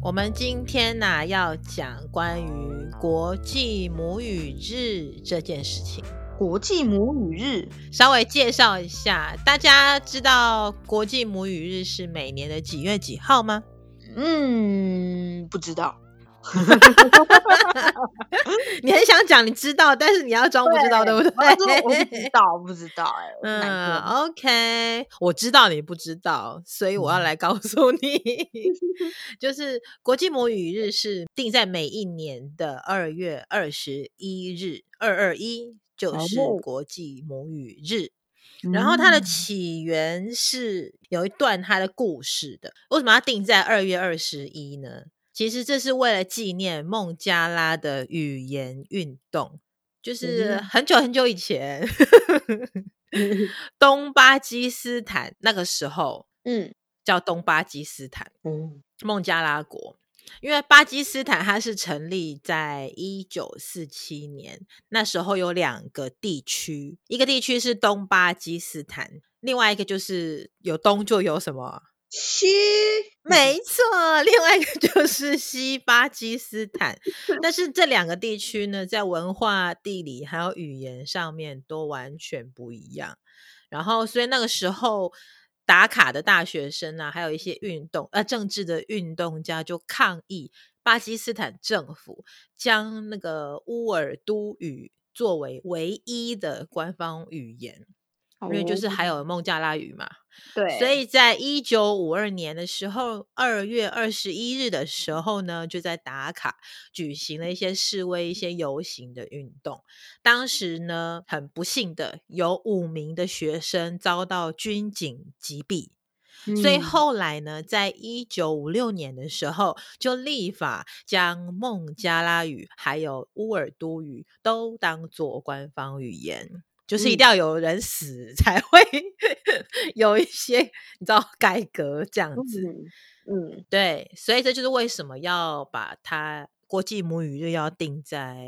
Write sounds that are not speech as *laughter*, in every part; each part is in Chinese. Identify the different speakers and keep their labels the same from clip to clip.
Speaker 1: 我们今天呢、啊、要讲关于国际母语日这件事情。
Speaker 2: 国际母语日，
Speaker 1: 稍微介绍一下，大家知道国际母语日是每年的几月几号吗？
Speaker 2: 嗯，不知道。*laughs*
Speaker 1: 你很想讲，你知道，但是你要装不知道，对，对不对？
Speaker 2: 我不知道，不知道、欸，哎，
Speaker 1: 嗯，OK，我知道你不知道，所以我要来告诉你，嗯、*laughs* *laughs* 就是国际母语日是定在每一年的二月二十一日，二二一就是国际母语日。嗯、然后它的起源是有一段它的故事的，为什么要定在二月二十一呢？其实这是为了纪念孟加拉的语言运动，就是很久很久以前，*laughs* 嗯、东巴基斯坦那个时候，嗯，叫东巴基斯坦，嗯，孟加拉国，因为巴基斯坦它是成立在一九四七年，那时候有两个地区，一个地区是东巴基斯坦，另外一个就是有东就有什么。
Speaker 2: 西，
Speaker 1: 没错，另外一个 *laughs* 就是西巴基斯坦。但是这两个地区呢，在文化、地理还有语言上面都完全不一样。然后，所以那个时候打卡的大学生啊，还有一些运动呃政治的运动家就抗议巴基斯坦政府将那个乌尔都语作为唯一的官方语言。因为就是还有孟加拉语嘛，
Speaker 2: 对，
Speaker 1: 所以在一九五二年的时候，二月二十一日的时候呢，就在达卡举行了一些示威、一些游行的运动。当时呢，很不幸的有五名的学生遭到军警击毙，嗯，所以后来呢，在一九五六年的时候，就立法将孟加拉语还有乌尔都语都当做官方语言。就是一定要有人死 *laughs* 才会有一些你知道改革这样子，
Speaker 2: 嗯，嗯，
Speaker 1: 对，所以这就是为什么要把它国际母语日要定在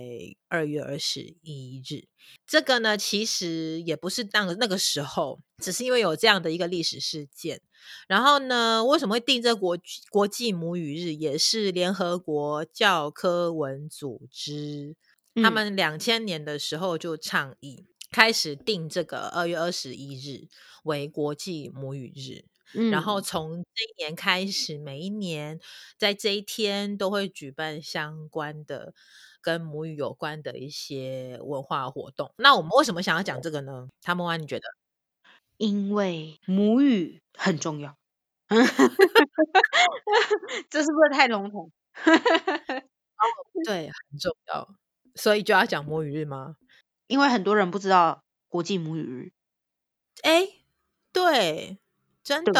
Speaker 1: 二月二十一日。这个呢，其实也不是当那个时候，只是因为有这样的一个历史事件。然后呢，为什么会定这国国际母语日，也是联合国教科文组织、嗯、他们两千年的时候就倡议。开始定这个二月二十一日为国际母语日，嗯，然后从这一年开始，每一年在这一天都会举办相关的跟母语有关的一些文化活动。那我们为什么想要讲这个呢？汤姆安，你觉得？
Speaker 2: 因为母语很重要。*laughs* 这是不是太笼统？
Speaker 1: 哦，对，很重要，所以就要讲母语日吗？
Speaker 2: 因为很多人不知道国际母语日，
Speaker 1: 哎，对，真的，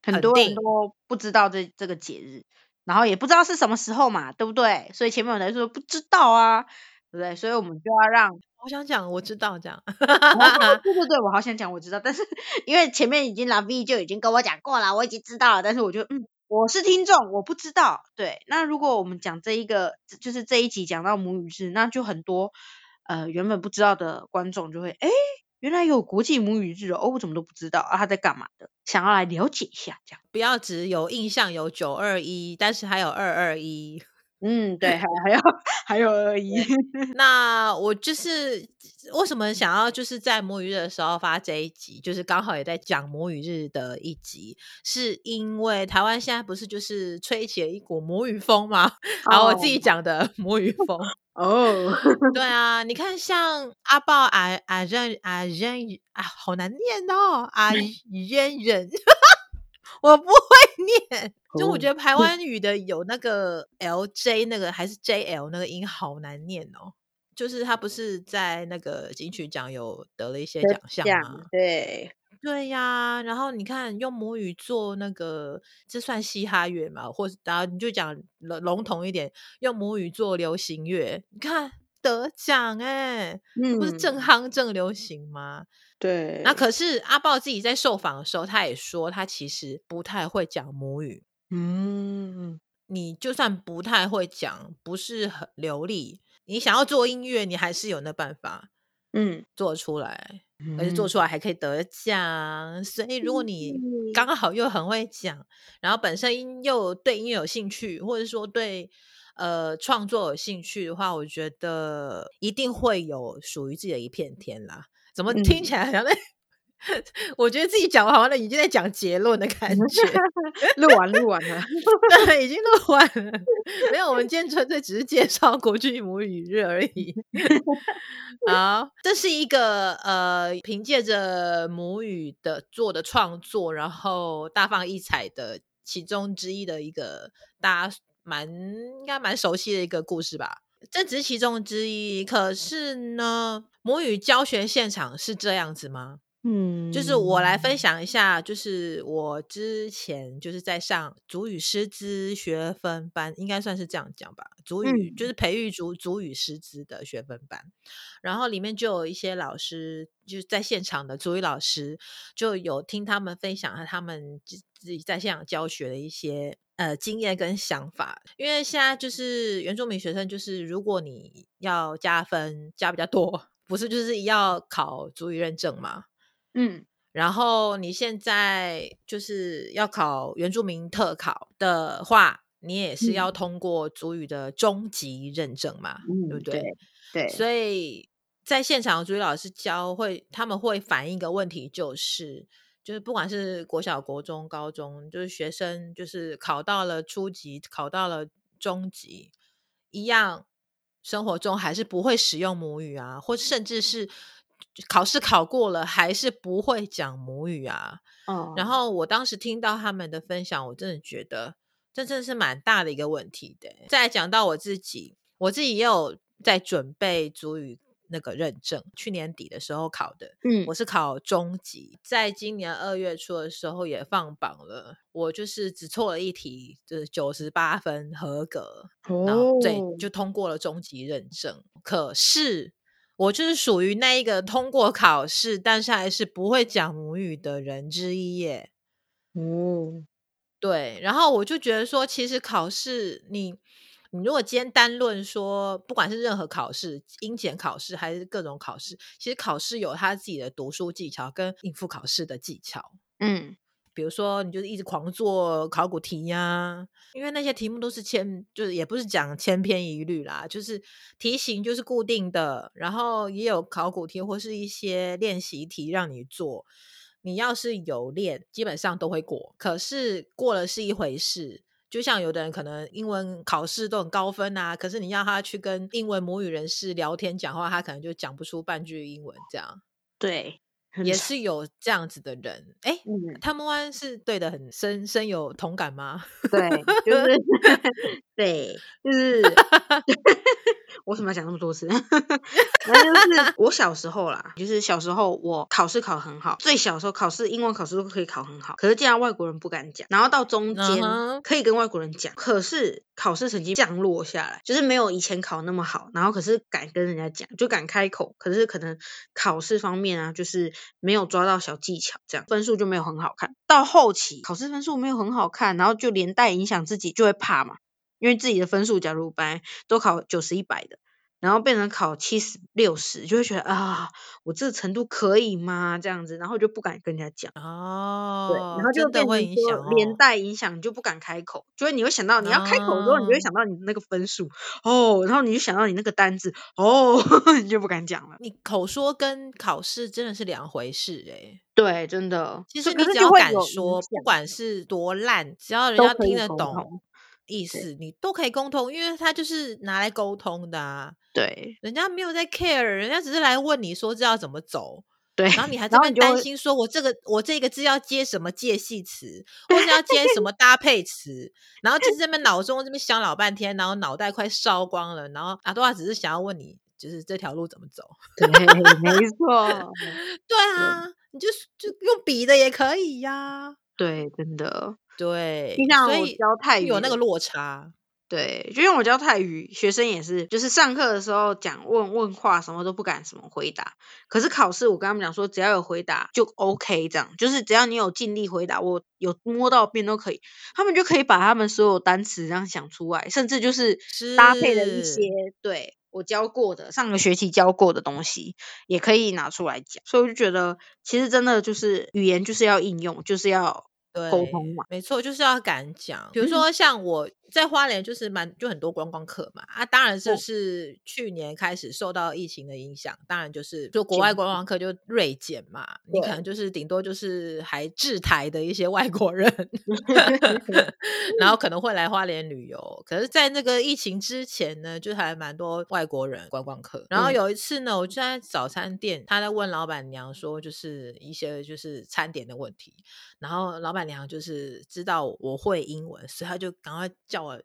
Speaker 1: 对对
Speaker 2: 很多人都不知道这这个节日，然后也不知道是什么时候嘛，对不对？所以前面有人说不知道啊，对不对？所以我们就要让，
Speaker 1: 我想讲，我知道这样，
Speaker 2: 对对对，我好想讲，我知道，但是因为前面已经老 V 就已经跟我讲过了，我已经知道了，但是我就嗯，我是听众，我不知道，对，那如果我们讲这一个，就是这一集讲到母语日，那就很多。呃，原本不知道的观众就会，哎，原来有国际母语日哦，我怎么都不知道啊？他在干嘛的？想要来了解一下，这样
Speaker 1: 不要只有印象有九二一，但是还有二二一。
Speaker 2: 嗯，对，还还有还有二一。*laughs*
Speaker 1: 那我就是为什么想要就是在母语日的时候发这一集，就是刚好也在讲母语日的一集，是因为台湾现在不是就是吹起了一股母语风吗？*laughs* 好，我自己讲的母语风。哦，*laughs* 对啊，你看像阿豹啊啊人啊人啊，好难念哦，啊 *laughs* 人人。*laughs* 我不会念，就我觉得台湾语的有那个 L J 那个还是 J L 那个音好难念哦。就是他不是在那个金曲奖有得了一些奖项吗？
Speaker 2: 对
Speaker 1: 对呀。然后你看用母语做那个，这算嘻哈乐嘛？或者然后你就讲笼统一点，用母语做流行乐，你看得奖哎，嗯，不是正夯正流行吗？
Speaker 2: 对。
Speaker 1: 那可是阿豹自己在受访的时候，他也说他其实不太会讲母语。
Speaker 2: 嗯，
Speaker 1: 你就算不太会讲，不是很流利，你想要做音乐，你还是有那办法，
Speaker 2: 嗯，
Speaker 1: 做出来。而且做出来还可以得奖，所以如果你刚好又很会讲，然后本身又对音乐有兴趣，或者说对呃创作有兴趣的话，我觉得一定会有属于自己的一片天啦。怎么听起来好像在？嗯 *laughs* 我觉得自己讲完好像已经在讲结论的感 *laughs* 觉，
Speaker 2: 录完录完了，*laughs*
Speaker 1: 对，已经录完了。没有，我们今天纯粹只是介绍国际母语日而已。好，这是一个呃，凭借着母语的做的创作，然后大放异彩的其中之一的一个大家蛮应该蛮熟悉的一个故事吧。这只是其中之一，可是呢，母语教学现场是这样子吗？
Speaker 2: 嗯，
Speaker 1: 就是我来分享一下，就是我之前就是在上主语师资学分班，应该算是这样讲吧。主语、嗯、就是培育主主语师资的学分班，然后里面就有一些老师，就是在现场的主语老师，就有听他们分享他们自己在现场教学的一些呃经验跟想法。因为现在就是原住民学生，就是如果你要加分加比较多，不是就是要考主语认证吗？
Speaker 2: 嗯，
Speaker 1: 然后你现在就是要考原住民特考的话，你也是要通过族语的中级认证嘛，
Speaker 2: 嗯、
Speaker 1: 对不对？
Speaker 2: 对，对，
Speaker 1: 所以在现场族语老师教会，他们会反映一个问题，就是就是不管是国小、国中、高中，就是学生就是考到了初级，考到了中级，一样生活中还是不会使用母语啊，或甚至是。考试考过了，还是不会讲母语啊？
Speaker 2: 嗯，
Speaker 1: 然后我当时听到他们的分享，我真的觉得这真的是蛮大的一个问题的。再来讲到我自己，我自己也有在准备主语那个认证，去年底的时候考的，
Speaker 2: 嗯，
Speaker 1: 我是考中级，在今年二月初的时候也放榜了，我就是只错了一题，就是九十八分合格，
Speaker 2: 哦，
Speaker 1: 然后对，就通过了中级认证，可是。我就是属于那一个通过考试，但是还是不会讲母语的人之一耶。
Speaker 2: 哦，
Speaker 1: 对，然后我就觉得说，其实考试你，你如果今天单论说，不管是任何考试，英检考试还是各种考试，其实考试有他自己的读书技巧跟应付考试的技巧。
Speaker 2: 嗯。
Speaker 1: 比如说，你就是一直狂做考古题呀、因为那些题目都是千，就是也不是讲千篇一律啦，就是题型就是固定的，然后也有考古题或是一些练习题让你做。你要是有练，基本上都会过。可是过了是一回事，就像有的人可能英文考试都很高分啊，可是你要他去跟英文母语人士聊天讲话，他可能就讲不出半句英文这样。
Speaker 2: 对。
Speaker 1: 也是。有这样子的人，哎、欸，他们湾是对的很深深有同感吗？
Speaker 2: 对，就是 *laughs* 对，就是 *laughs* 我为什么要讲那么多次？*laughs* 反正就是我小时候啦，就是小时候我考试考很好，最小的时候考试英文考试都可以考很好，可是竟然外国人不敢讲，然后到中间可以跟外国人讲，uh. 可是考试成绩降落下来，就是没有以前考那么好，然后可是敢跟人家讲，就敢开口，可是可能考试方面啊，就是没有抓到小技巧，这样分数就没有很好看。到后期考试分数没有很好看，然后就连带影响自己，就会怕嘛，因为自己的分数假如本来都考九十一百的。然后变成考七十六十，就会觉得啊，我这个程度可以吗？这样子，然后就不敢跟人家讲
Speaker 1: 哦。
Speaker 2: 对，然后就变成说连带影响，你就不敢开口，就是你会想到你要开口的时候，你就会想到你那个分数哦，然后你就想到你那个单子哦，*laughs* 你就不敢讲了。
Speaker 1: 你口说跟考试真的是两回事哎、欸。
Speaker 2: 对，真的。
Speaker 1: 其实你只要敢说，不管是多烂，只要人家听得懂。意思你都可以沟通，因为他就是拿来沟通的啊。
Speaker 2: 对，
Speaker 1: 人家没有在 care，人家只是来问你说这要怎么走。
Speaker 2: 对，
Speaker 1: 然后你还在那担心说，我这个我这个字要接什么介系词，或者要接什 *laughs* 么搭配词，然后就在那边脑中这边想老半天，然后脑袋快烧光了。然后阿多亚只是想要问你，就是这条路怎么走？
Speaker 2: 对，没 *laughs* 错。
Speaker 1: 对啊，对你就就用笔的也可以呀、啊。
Speaker 2: 对，真的。
Speaker 1: 对，
Speaker 2: 所以有那个落差。对，就像我教泰语，学生也是，就是上课的时候讲问问话，什么都不敢什么回答。可是考试，我跟他们讲说，只要有回答就 OK，这样就是只要你有尽力回答，我有摸到边都可以，他们就可以把他们所有单词这样想出来，甚至就是搭配的一些对我教过的上个学期教过的东西，也可以拿出来讲。所以我就觉得，其实真的就是语言就是要应用，就是要沟通嘛，
Speaker 1: 没错，就是要敢讲。比如说像我。嗯在花莲就是蛮就很多观光客嘛啊，当然就是去年开始受到疫情的影响，当然就是就国外观光客就锐减嘛，你可能就是顶多就是还滞台的一些外国人，*laughs* 然后可能会来花莲旅游。可是，在那个疫情之前呢，就还蛮多外国人观光客。然后有一次呢，我就在早餐店，他在问老板娘说，就是一些就是餐点的问题，然后老板娘就是知道我会英文，所以他就赶快叫。我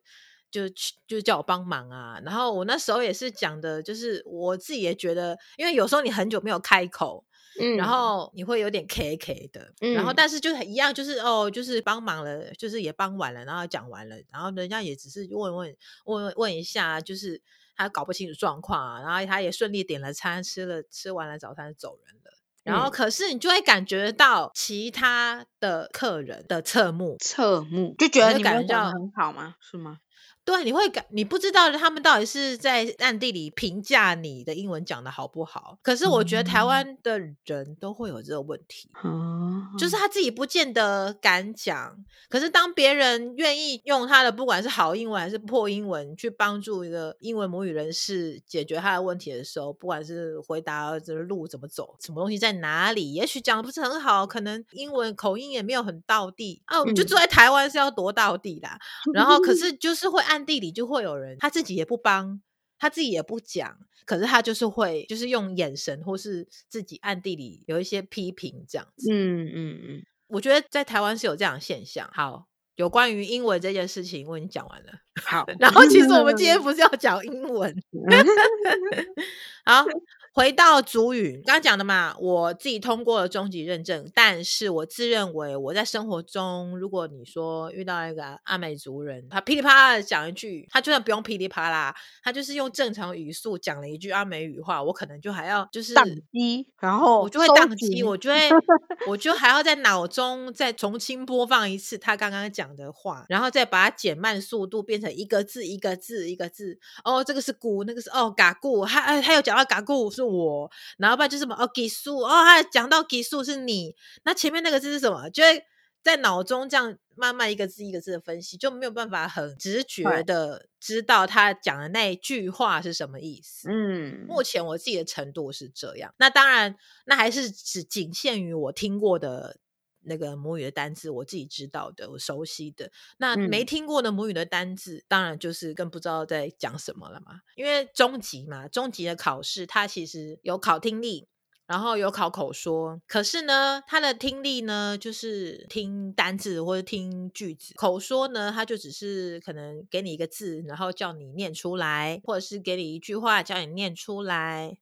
Speaker 1: 就去，就叫我帮忙啊。然后我那时候也是讲的，就是我自己也觉得，因为有时候你很久没有开口，嗯，然后你会有点 K K 的，嗯，然后但是就是一样，就是哦，就是帮忙了，就是也帮完了，然后讲完了，然后人家也只是问问问问一下，就是他搞不清楚状况啊，然后他也顺利点了餐，吃了吃完了早餐走人了。然后可是你就会感觉到其他的客人的侧目，
Speaker 2: 侧目就觉得你们讲得很好吗？是吗？
Speaker 1: 对，你会感你不知道他们到底是在暗地里评价你的英文讲的好不好。可是我觉得台湾的人都会有这个问题，嗯、就是他自己不见得敢讲。可是当别人愿意用他的不管是好英文还是破英文去帮助一个英文母语人士解决他的问题的时候，不管是回答这个路怎么走，什么东西在哪里，也许讲的不是很好，可能英文口音也没有很到地啊。我们就住在台湾是要多到地啦。嗯、然后可 *laughs* 是就是会按。暗地里就会有人，他自己也不帮，他自己也不讲，可是他就是会，就是用眼神或是自己暗地里有一些批评这样子。嗯嗯嗯，我觉得在台湾是有这样的现象。好，有关于英文这件事情，我已经讲完了。好，*laughs* 然后其实我们今天 *laughs* 不是要讲英文，*laughs* 好。回到主语，刚刚讲的嘛，我自己通过了中极认证，但是我自认为我在生活中，如果你说遇到一个阿美族人，他噼里啪啦的讲一句，他就算不用噼里啪啦，他就是用正常语速讲了一句阿美语话，我可能就还要就是
Speaker 2: 宕机，然后
Speaker 1: 我就会宕机，我就会 *laughs* 我就还要在脑中再重新播放一次他刚刚讲的话，然后再把它减慢速度，变成一个字一个字一个字。哦，这个是古，那个是哦嘎咕，他他有讲到嘎咕是。我，然后不然就是什么哦，给数哦，他讲到给数是你，那前面那个字是什么？就会在脑中这样慢慢一个字一个字的分析，就没有办法很直觉的知道他讲的那一句话是什么意思。嗯，目前我自己的程度是这样。那当然，那还是只仅限于我听过的。那个母语的单字，我自己知道的，我熟悉的。那没听过的母语的单字，嗯、当然就是更不知道在讲什么了嘛。因为中级嘛，中级的考试，它其实有考听力，然后有考口说。可是呢，它的听力呢，就是听单字或者听句子；口说呢，它就只是可能给你一个字，然后叫你念出来，或者是给你一句话，叫你念出来。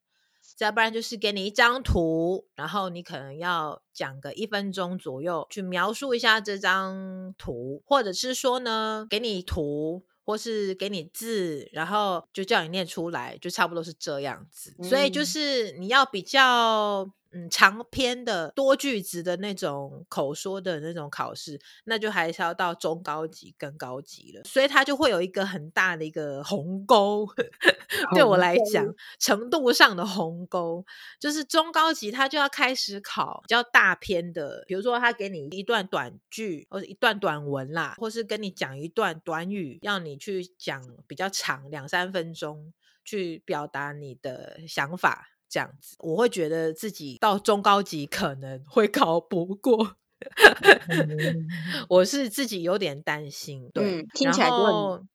Speaker 1: 再不然就是给你一张图，然后你可能要讲个一分钟左右去描述一下这张图，或者是说呢，给你图或是给你字，然后就叫你念出来，就差不多是这样子。嗯。所以就是你要比较。嗯，长篇的多句子的那种口说的那种考试，那就还是要到中高级跟高级了，所以它就会有一个很大的一个鸿沟。*laughs* 对我来讲，程度上的鸿沟，就是中高级它就要开始考比较大篇的，比如说他给你一段短句或者一段短文啦，或是跟你讲一段短语，要你去讲比较长两三分钟去表达你的想法。这样子，我会觉得自己到中高级可能会考不过，*laughs* 我是自己有点担心。对，
Speaker 2: 嗯、听起来就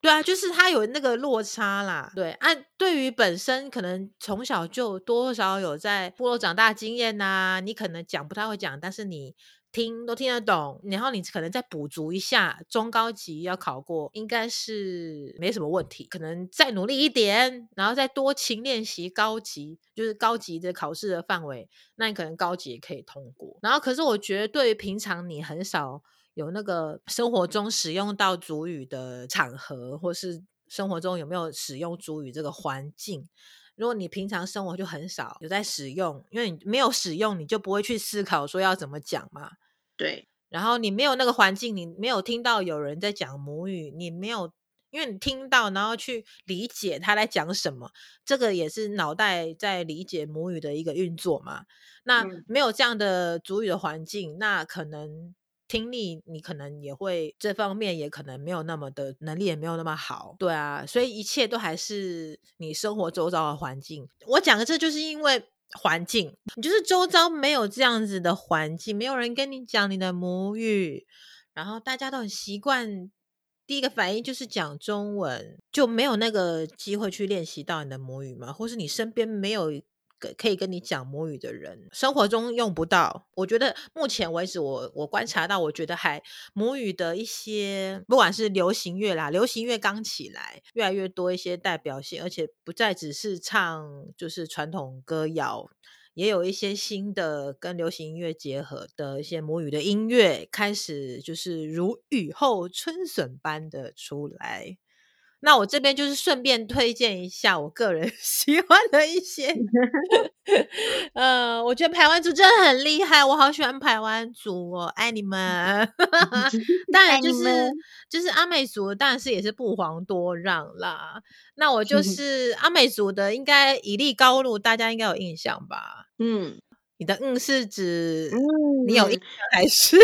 Speaker 1: 对啊，就是他有那个落差啦。对，按、啊、对于本身可能从小就多多少有在部落长大经验呐、你可能讲不太会讲，但是你。听都听得懂，然后你可能再补足一下，中高级要考过，应该是没什么问题。可能再努力一点，然后再多勤练习高级，就是高级的考试的范围，那你可能高级也可以通过。然后，可是我觉得对于平常你很少有那个生活中使用到主语的场合，或是生活中有没有使用主语这个环境。如果你平常生活就很少有在使用，因为你没有使用，你就不会去思考说要怎么讲嘛。
Speaker 2: 对。
Speaker 1: 然后你没有那个环境，你没有听到有人在讲母语，你没有。因为你听到，然后去理解他在讲什么，这个也是脑袋在理解母语的一个运作嘛。那没有这样的主语的环境，那可能听力你可能也会这方面也可能没有那么的能力，也没有那么好。对啊，所以一切都还是你生活周遭的环境。我讲的这就是因为环境，你就是周遭没有这样子的环境，没有人跟你讲你的母语，然后大家都很习惯。第一个反应就是讲中文，就没有那个机会去练习到你的母语嘛？或是你身边没有可可以跟你讲母语的人，生活中用不到。我觉得目前为止我，我我观察到，我觉得还母语的一些，不管是流行乐啦，流行乐刚起来，越来越多一些代表性，而且不再只是唱就是传统歌谣。也有一些新的跟流行音乐结合的一些母语的音乐，开始就是如雨后春笋般的出来。那我这边就是顺便推荐一下我个人 *laughs* 喜欢的一些，*laughs* 呃，我觉得排湾族真的很厉害，我好喜欢排湾族，哦爱你们。*laughs* 当然就是就是阿美族，当然是也是不遑多让啦。那我就是阿美族的，应该以利高路，大家应该有印象吧？嗯。你的嗯是指你有印象还是？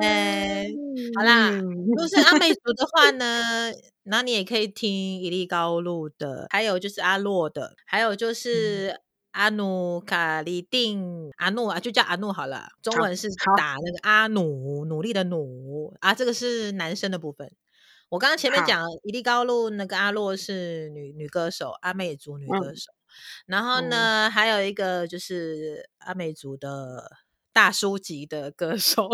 Speaker 1: 哎、嗯，好啦，如果是阿美族的话呢，那你也可以听伊利高路的，还有就是阿洛的，还有就是阿努卡里定阿努啊，就叫阿努好了。中文是打那个阿努，努力的努啊，这个是男生的部分。我刚刚前面讲伊利高路那个阿洛是女女歌手，阿美族女歌手。嗯然后呢，嗯、还有一个就是阿美族的大叔级的歌手，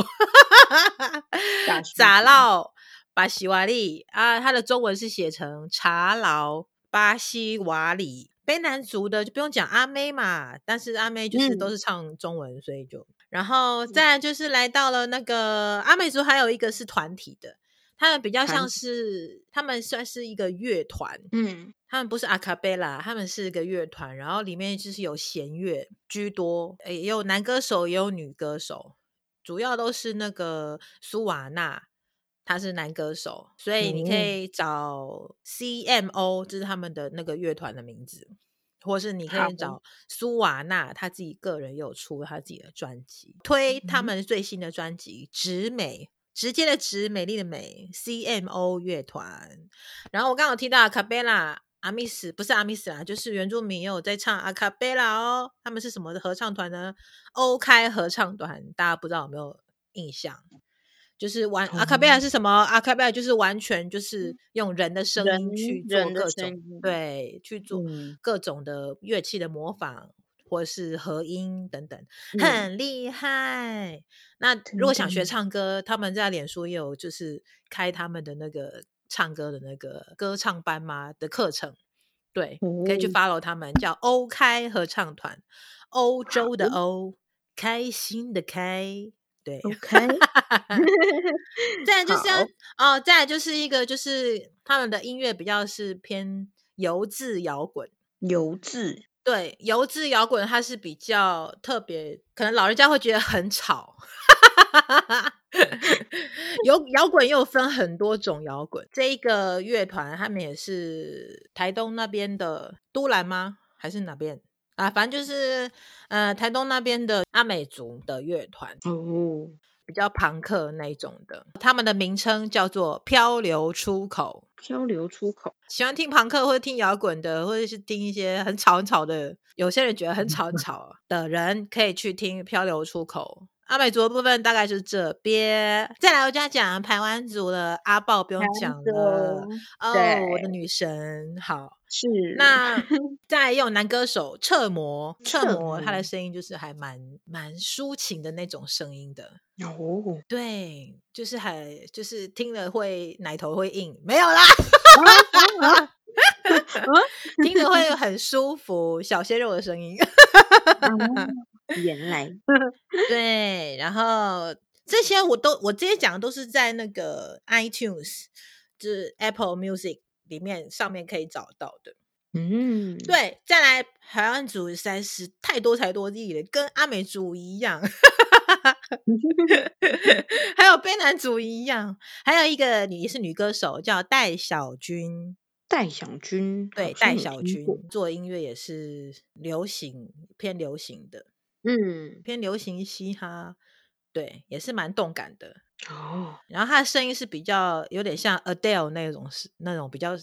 Speaker 1: *laughs* 查劳巴西瓦里啊，他的中文是写成查劳巴西瓦里。卑南族的就不用讲阿妹嘛，但是阿妹就是都是唱中文，嗯、所以就然后再来就是来到了那个阿美族，还有一个是团体的。他们比较像是，他们算是一个乐团，嗯，他们不是阿卡贝拉，他们是一个乐团，然后里面就是有弦乐居多，也有男歌手，也有女歌手，主要都是那个苏瓦纳，他是男歌手，所以你可以找 CMO，这是他们的那个乐团的名字，或是你可以找。苏瓦纳，他自己个人有出他自己的专辑，推他们最新的专辑《直美》。直接的直，美丽的美，CMO 乐团。然后我刚刚有提到阿卡贝拉，阿密斯不是阿密斯啦，就是原住民也有在唱阿卡贝拉哦。他们是什么的合唱团呢？欧开合唱团，大家不知道有没有印象？就是完阿卡贝拉是什么？阿卡贝拉就是完全就是用人的声音去做各种对，去做各种的乐器的模仿。或是和音等等，很厉害。嗯、那如果想学唱歌，嗯、他们在脸书也有就是开他们的那个唱歌的那个歌唱班嘛的课程，对，嗯、可以去 follow 他们，叫欧开合唱团，欧洲的欧，开心的开，对，OK。*laughs* 再来就是要哦，再来就是一个就是他们的音乐比较是偏油渍摇滚，油渍。对，油渍摇滚它是比较特别，可能老人家会觉得很吵。有摇滚又分很多种摇滚，这一个乐团他们也是台东那边的都兰吗？还是哪边啊？反正就是呃台东那边的阿美族的乐团哦，比较朋克那种的，他们的名称叫做漂流出口。漂流出口，喜欢听朋克或者听摇滚的，或者是听一些很吵很吵的，有些人觉得很吵很 *laughs* 吵的人，可以去听漂流出口。阿美族的部分大概是这边，再来我就要讲台湾族的阿豹，不用讲了哦，我的女神，好是。那再来也有男歌手彻摩，彻摩他的声音就是还蛮蛮抒情的那种声音的。哦，对，就是还就是听了会奶头会硬，没有啦，*laughs* 听着会很舒服，小鲜肉的声音。原来。*laughs* 对，然后这些我都我这些讲的都是在那个 iTunes，就是 Apple Music 里面上面可以找到的。
Speaker 2: 嗯，
Speaker 1: 对，再来排湾族实在是太多才多艺了，跟阿美族一样，*laughs* 还有卑南族一样，还有一个女也是女歌手叫戴小军。
Speaker 2: 戴小军，
Speaker 1: 对，戴小军做音乐也是流行偏流行的，
Speaker 2: 嗯，
Speaker 1: 偏流行嘻哈，对，也是蛮动感的
Speaker 2: 哦。
Speaker 1: 然后他的声音是比较有点像 Adele 那种，是那种比较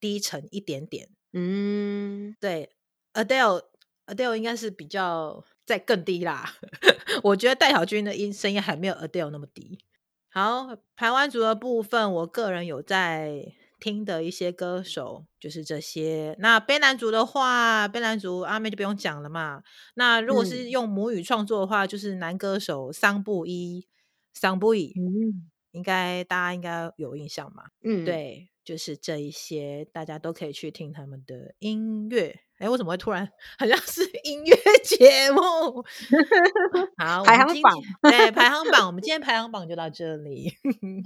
Speaker 1: 低沉一点点。
Speaker 2: 嗯，
Speaker 1: 对，Adele，Adele 应该是比较再更低啦。*laughs* 我觉得戴小军的音声音还没有 Adele 那么低。好，台湾族的部分，我个人有在。听的一些歌手就是这些。那卑南族的话，卑南族阿妹就不用讲了嘛。那如果是用母语创作的话，嗯、就是男歌手桑布伊、桑布伊，嗯，应该大家应该有印象嘛。嗯，对，就是这一些，大家都可以去听他们的音乐。哎，为什么会突然好像是音乐 *laughs* 节目？好，
Speaker 2: 排行榜，
Speaker 1: 对，排行榜，我们 *laughs* 今天排行榜就到这里。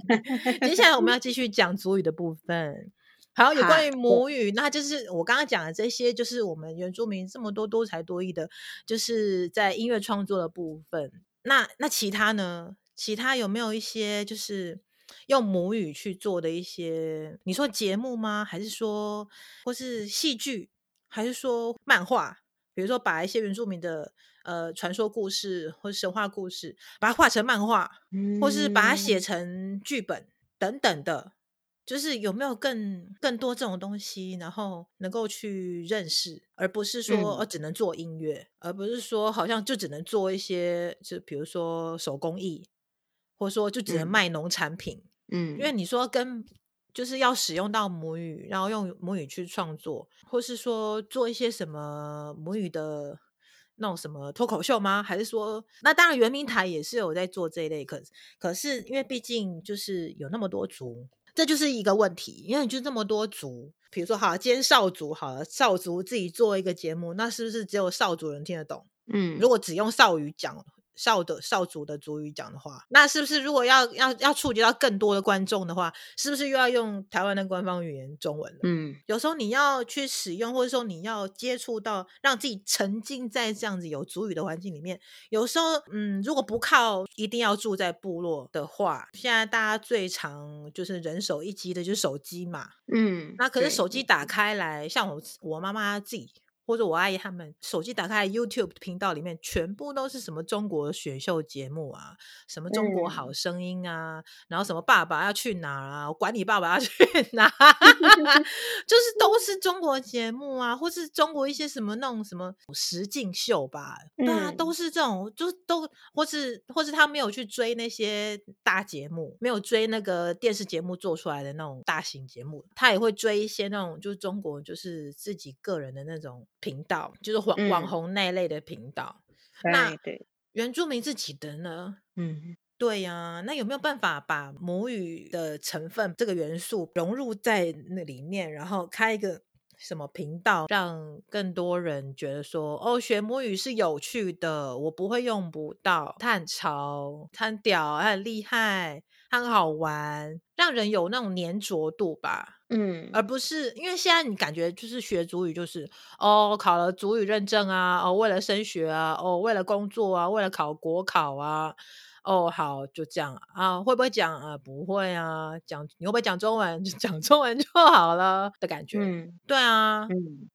Speaker 1: *laughs* 接下来我们要继续讲族语的部分。好，有关于母语，那就是我刚刚讲的这些，就是我们原住民这么多多才多艺的，就是在音乐创作的部分。那那其他呢？其他有没有一些就是用母语去做的一些？你说节目吗？还是说或是戏剧？还是说漫画，比如说把一些原住民的呃传说故事或者神话故事，把它画成漫画，嗯、或是把它写成剧本等等的，就是有没有更更多这种东西，然后能够去认识，而不是说、嗯、只能做音乐，而不是说好像就只能做一些，就比如说手工艺，或者说就只能卖农产品，嗯，因为你说跟。就是要使用到母语，然后用母语去创作，或是说做一些什么母语的那种什么脱口秀吗？还是说，那当然圆明台也是有在做这一类，可可是因为毕竟就是有那么多族，这就是一个问题。因为就这么多族，比如说好，今天少族好了，少族自己做一个节目，那是不是只有少族人听得懂？嗯，如果只用少语讲。少的少族的族语讲的话，那是不是如果要要要触及到更多的观众的话，是不是又要用台湾的官方语言中文了？嗯，有时候你要去使用，或者说你要接触到，让自己沉浸在这样子有族语的环境里面。有时候，嗯，如果不靠一定要住在部落的话，现在大家最常就是人手一机的就是手机嘛。嗯，那可是手机打开来，像我我妈妈自己。或者我阿姨他们手机打开 YouTube 频道里面，全部都是什么中国选秀节目啊，什么中国好声音啊，嗯、然后什么爸爸要去哪啊，我管你爸爸要去 *laughs* 哪，就是 *laughs* 都是中国节目啊，或是中国一些什么那种什么实境秀吧，对啊，都是这种，就都或是或是他没有去追那些大节目，没有追那个电视节目做出来的那种大型节目，他也会追一些那种就是中国就是自己个人的那种。频道就是网、嗯、网红那一类的频道，那对原住民自己的呢？嗯，对呀、啊，那有没有办法把母语的成分这个元素融入在那里面，然后开一个什么频道，让更多人觉得说，哦，学母语是有趣的，我不会用不到，它很潮，它很屌，它很厉害，它很好玩，让人有那种粘着度吧。嗯，而不是因为现在你感觉就是学族语，就是哦考了族语认证啊，哦为了升学啊，哦为了工作啊，为了考国考啊，哦好就这样啊，会不会讲啊？不会啊，讲你会不会讲中文？*laughs* 就讲中文就好了的感觉。嗯，对啊，嗯，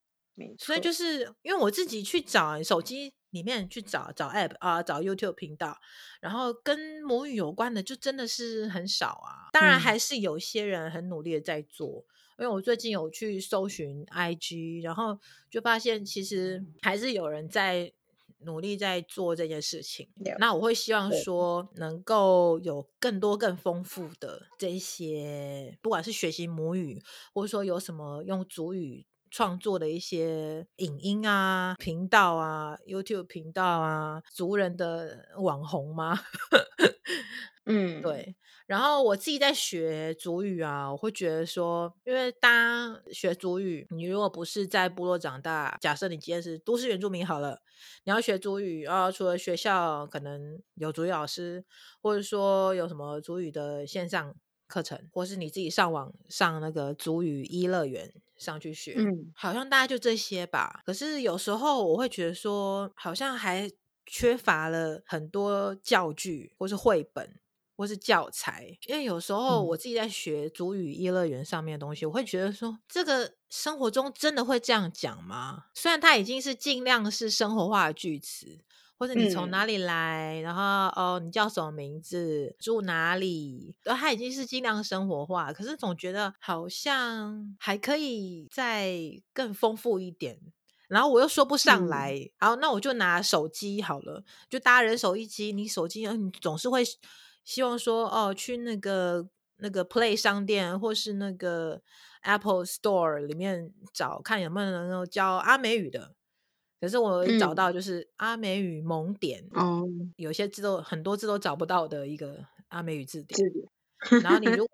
Speaker 1: 所以就是因为我自己去找手机里面去找找 app 啊，找 YouTube 频道，然后跟母语有关的就真的是很少啊。当然还是有些人很努力的在做，嗯、因为我最近有去搜寻 IG，然后就发现其实还是有人在努力在做这件事情。嗯、那我会希望说能够有更多更丰富的这些，不管是学习母语，或者说有什么用族语。创作的一些影音啊、频道啊、YouTube 频道啊，族人的网红吗？*laughs*
Speaker 2: 嗯，
Speaker 1: 对。然后我自己在学族语啊，我会觉得说，因为大家学族语，你如果不是在部落长大，假设你今天是都市原住民好了，你要学族语啊，除了学校可能有族语老师，或者说有什么族语的线上课程，或是你自己上网上那个族语一乐园上去学，
Speaker 2: 嗯，
Speaker 1: 好像大概就这些吧。可是有时候我会觉得说，好像还缺乏了很多教具或是绘本。或是教材，因为有时候我自己在学主语一乐园上面的东西，嗯、我会觉得说，这个生活中真的会这样讲吗？虽然它已经是尽量是生活化的句词，或者你从哪里来，嗯、然后哦，你叫什么名字，住哪里，他已经是尽量生活化，可是总觉得好像还可以再更丰富一点。然后我又说不上来，嗯、好，那我就拿手机好了，就大家人手一机，你手机你总是会。希望说哦，去那个那个 Play 商店或是那个 Apple Store 里面找看有没有能够教阿美语的。可是我找到就是阿美语蒙点，
Speaker 2: 嗯、
Speaker 1: 有些字都很多字都找不到的一个阿美语字典。
Speaker 2: 字典
Speaker 1: 然后你如 *laughs* 果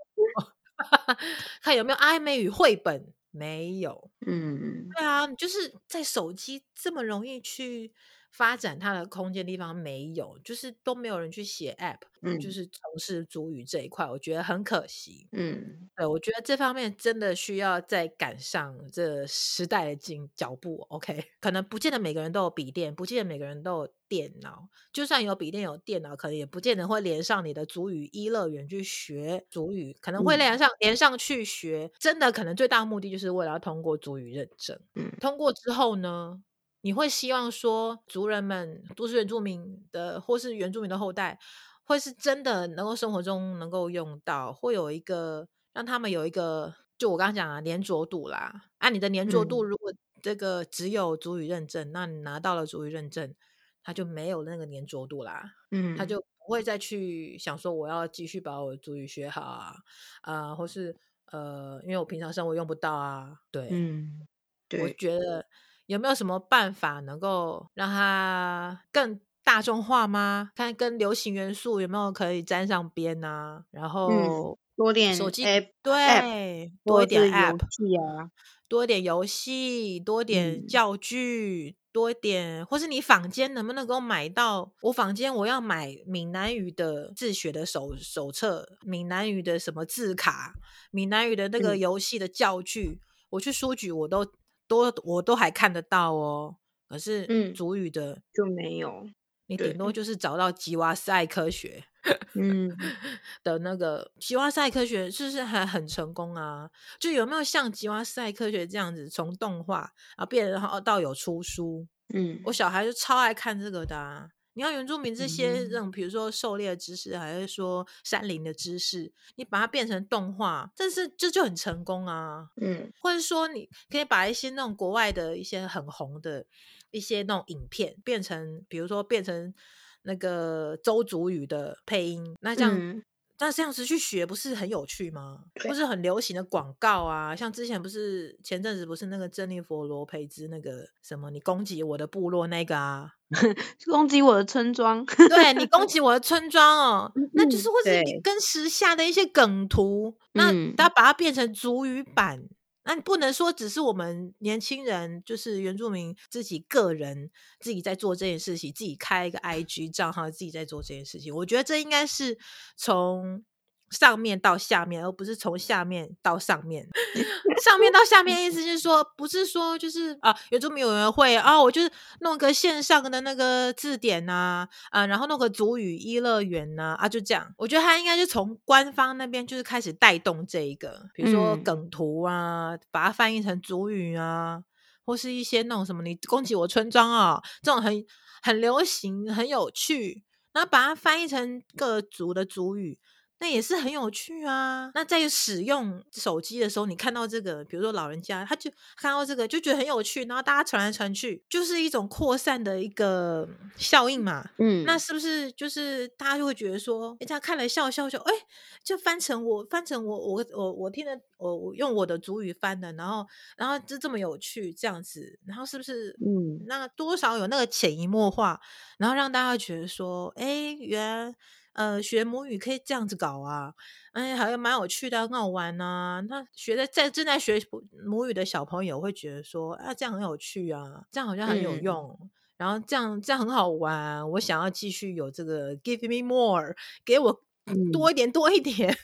Speaker 1: *laughs* 看有没有阿美语绘本，没有。
Speaker 2: 嗯，
Speaker 1: 对啊，就是在手机这么容易去。发展它的空间地方没有，就是都没有人去写 App，嗯，就是从事族语这一块，我觉得很可惜。
Speaker 2: 嗯，
Speaker 1: 对，我觉得这方面真的需要再赶上这时代的进脚步。*laughs* OK，可能不见得每个人都有笔电，不见得每个人都有电脑，就算有笔电有电脑，可能也不见得会连上你的族语一乐园去学族语，可能会连上、嗯、连上去学。真的可能最大的目的就是为了要通过族语认证。
Speaker 2: 嗯，通
Speaker 1: 过之后呢？你会希望说，族人们都是原住民的，或是原住民的后代，会是真的能够生活中能够用到，会有一个让他们有一个，就我刚刚讲啊，黏着度啦。按、啊、你的黏着度，如果这个只有族语认证，嗯、那你拿到了族语认证，他就没有那个黏着度啦。
Speaker 2: 嗯，
Speaker 1: 他就不会再去想说我要继续把我的族语学好啊，啊、呃，或是呃，因为我平常生活用不到啊。对，
Speaker 2: 嗯，对，
Speaker 1: 我觉得。有没有什么办法能够让它更大众化吗？看跟流行元素有没有可以沾上边呢、啊？然后、
Speaker 2: 嗯、多点
Speaker 1: 手机
Speaker 2: App, 对
Speaker 1: 多一点 App
Speaker 2: 啊，
Speaker 1: 多一点游戏，多点教具，嗯、多一点，或是你坊间能不能够买到？我坊间我要买闽南语的自学的手手册，闽南语的什么字卡，闽南语的那个游戏的教具，嗯、我去书局我都。都我都还看得到哦，可是嗯，主语的、
Speaker 2: 嗯、就没有，
Speaker 1: 你顶多就是找到吉娃斯爱科学，嗯 *laughs* 的那个吉娃斯爱科学是不是还很成功啊？就有没有像吉娃斯爱科学这样子从动画啊变然后到有出书？嗯，我小孩就超爱看这个的、啊。你要原住民这些这种，比如说狩猎的知识，还是说山林的知识，你把它变成动画，但是这就很成功啊。嗯，或者说你可以把一些那种国外的一些很红的一些那种影片，变成比如说变成那个周祖语的配音，那这样。嗯那这样子去学不是很有趣吗？对不是很流行的广告啊，像之前不是前阵子不是那个珍妮佛罗培兹那个什么你攻击我的部落那个啊，*laughs*
Speaker 2: 攻击我的村庄，
Speaker 1: 对你攻击我的村庄哦，那就是或者你跟时下的一些梗图，嗯那他把它变成族语版。那你不能说只是我们年轻人，就是原住民自己个人自己在做这件事情，自己开一个 IG 账号，自己在做这件事情。我觉得这应该是从上面到下面，而不是从下面到上面。上面到下面意思就是说，不是说就是啊，原住民有人会啊，我就是弄个线上的那个字典呐，啊，啊，然后弄个族语一乐园呐，啊，就这样。我觉得他应该是从官方那边就是开始带动这一个，比如说梗图啊，嗯、把它翻译成族语啊，或是一些那种什么你攻击我村庄啊，这种很很流行、很有趣，然后把它翻译成各族的族语。那也是很有趣啊。那在使用手机的时候，你看到这个，比如说老人家，他就看到这个就觉得很有趣，然后大家传来传去，就是一种扩散的一个效应嘛。嗯，那是不是就是大家就会觉得说，人家看了笑笑就，哎，就翻成我翻成我我我我听的我我用我的主语翻的，然后然后就这么有趣这样子，然后是不是嗯，那多少有那个潜移默化，然后让大家觉得说，哎，原来。呃，学母语可以这样子搞啊，哎，好像蛮有趣的，很好玩啊。那学的在正在学母语的小朋友会觉得说，啊，这样很有趣啊，这样好像很有用，嗯、然后这样这样很好玩，我想要继续有这个 give me more，给我多一点多一点。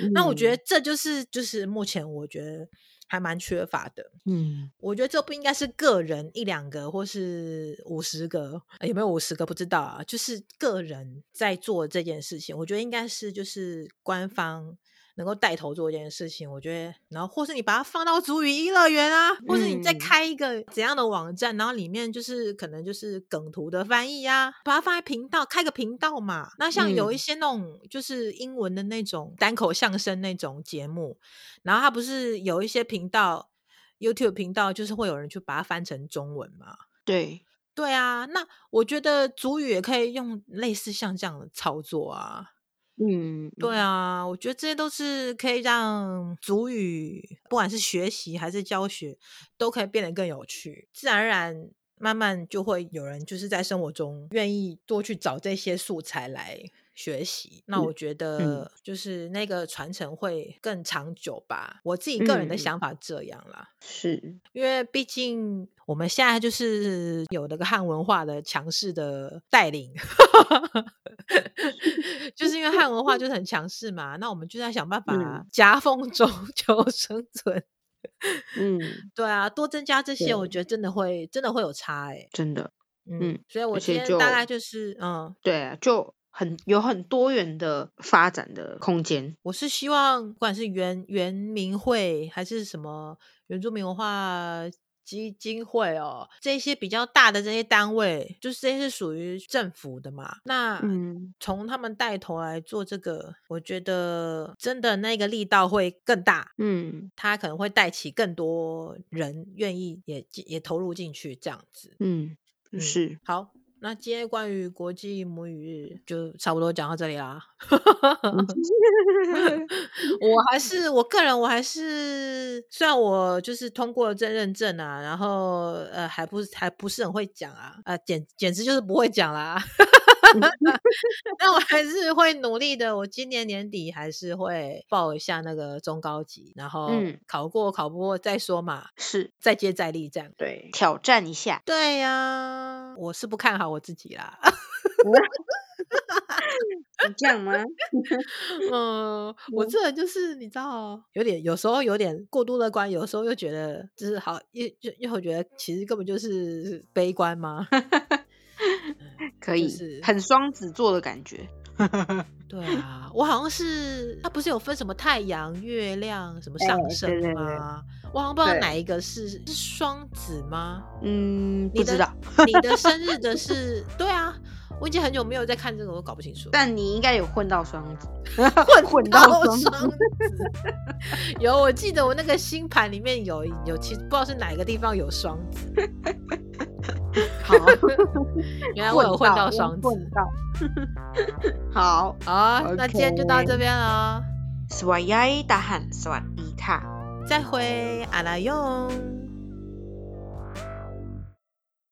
Speaker 1: 嗯、*laughs* 那我觉得这就是就是目前我觉得。还蛮缺乏的，嗯，我觉得这不应该是个人一两个或是五十个，有没有五十个不知道啊，就是个人在做这件事情，我觉得应该是就是官方。能够带头做一件事情，我觉得，然后或是你把它放到足语一乐园啊，或是你再开一个怎样的网站，嗯、然后里面就是可能就是梗图的翻译啊，把它放在频道，开个频道嘛。那像有一些那种就是英文的那种单口相声那种节目，然后它不是有一些频道，YouTube 频道，就是会有人去把它翻成中文嘛？
Speaker 2: 对，
Speaker 1: 对啊。那我觉得主语也可以用类似像这样的操作啊。
Speaker 2: 嗯，
Speaker 1: 对啊，我觉得这些都是可以让主语，不管是学习还是教学，都可以变得更有趣，自然而然，慢慢就会有人就是在生活中愿意多去找这些素材来学习。那我觉得就是那个传承会更长久吧。我自己个人的想法这样啦，
Speaker 2: 嗯、是
Speaker 1: 因为毕竟我们现在就是有那个汉文化的强势的带领。*laughs* 就是因为汉文化就是很强势嘛，那我们就在想办 *laughs* 法夹缝中 *laughs* 求生存。嗯，对啊，多增加这些，我觉得真的会真的会有差哎、欸，
Speaker 2: 真的。
Speaker 1: 嗯，所以我今天大概就是嗯，
Speaker 2: 对啊，就很有很多元的发展的空间。
Speaker 1: 我是希望，不管是原原民会还是什么原住民文化。基金会哦，这些比较大的这些单位，就是这些是属于政府的嘛。那从他们带头来做这个，我觉得真的那个力道会更大。嗯，他可能会带起更多人愿意也也投入进去，这样子。
Speaker 2: 嗯，是
Speaker 1: 嗯好。那今天关于国际母语日就差不多讲到这里啦。*laughs* 我还是我个人，我还是虽然我就是通过了这认证啊，然后呃还不还不是很会讲啊，呃简简直就是不会讲啦。*laughs* 但我还是会努力的。我今年年底还是会报一下那个中高级，然后考过考不过再说嘛。
Speaker 2: 是
Speaker 1: 再接再厉这样。
Speaker 2: 对，挑战一下。
Speaker 1: 对呀、啊，我是不看好我自己啦。
Speaker 2: 你这样吗？*laughs*
Speaker 1: 嗯，我这人就是你知道，有点有时候有点过度乐观，有时候又觉得就是好，又又又会觉得其实根本就是悲观吗？
Speaker 2: 可以，就是很双子座的感觉。*laughs*
Speaker 1: 对啊，我好像是，它不是有分什么太阳、月亮什么上升吗？欸、对对对，我好像不知道哪一个是是双子吗？
Speaker 2: 嗯，不知道。
Speaker 1: 你的 *laughs* 生日的是？对啊，我已经很久没有在看这个，我都搞不清楚。
Speaker 2: 但你应该有混到双子，*laughs*
Speaker 1: 混混到双子。有，我记得我那个星盘里面有有，其实不知道是哪一个地方有双子。*laughs* 好，*laughs* 原来我有混到双子。*laughs*
Speaker 2: 好，
Speaker 1: 好，那今天就到这边了。
Speaker 2: สวัสดี大汉，สวัสดีค่ะ，
Speaker 1: 再会，阿拉勇。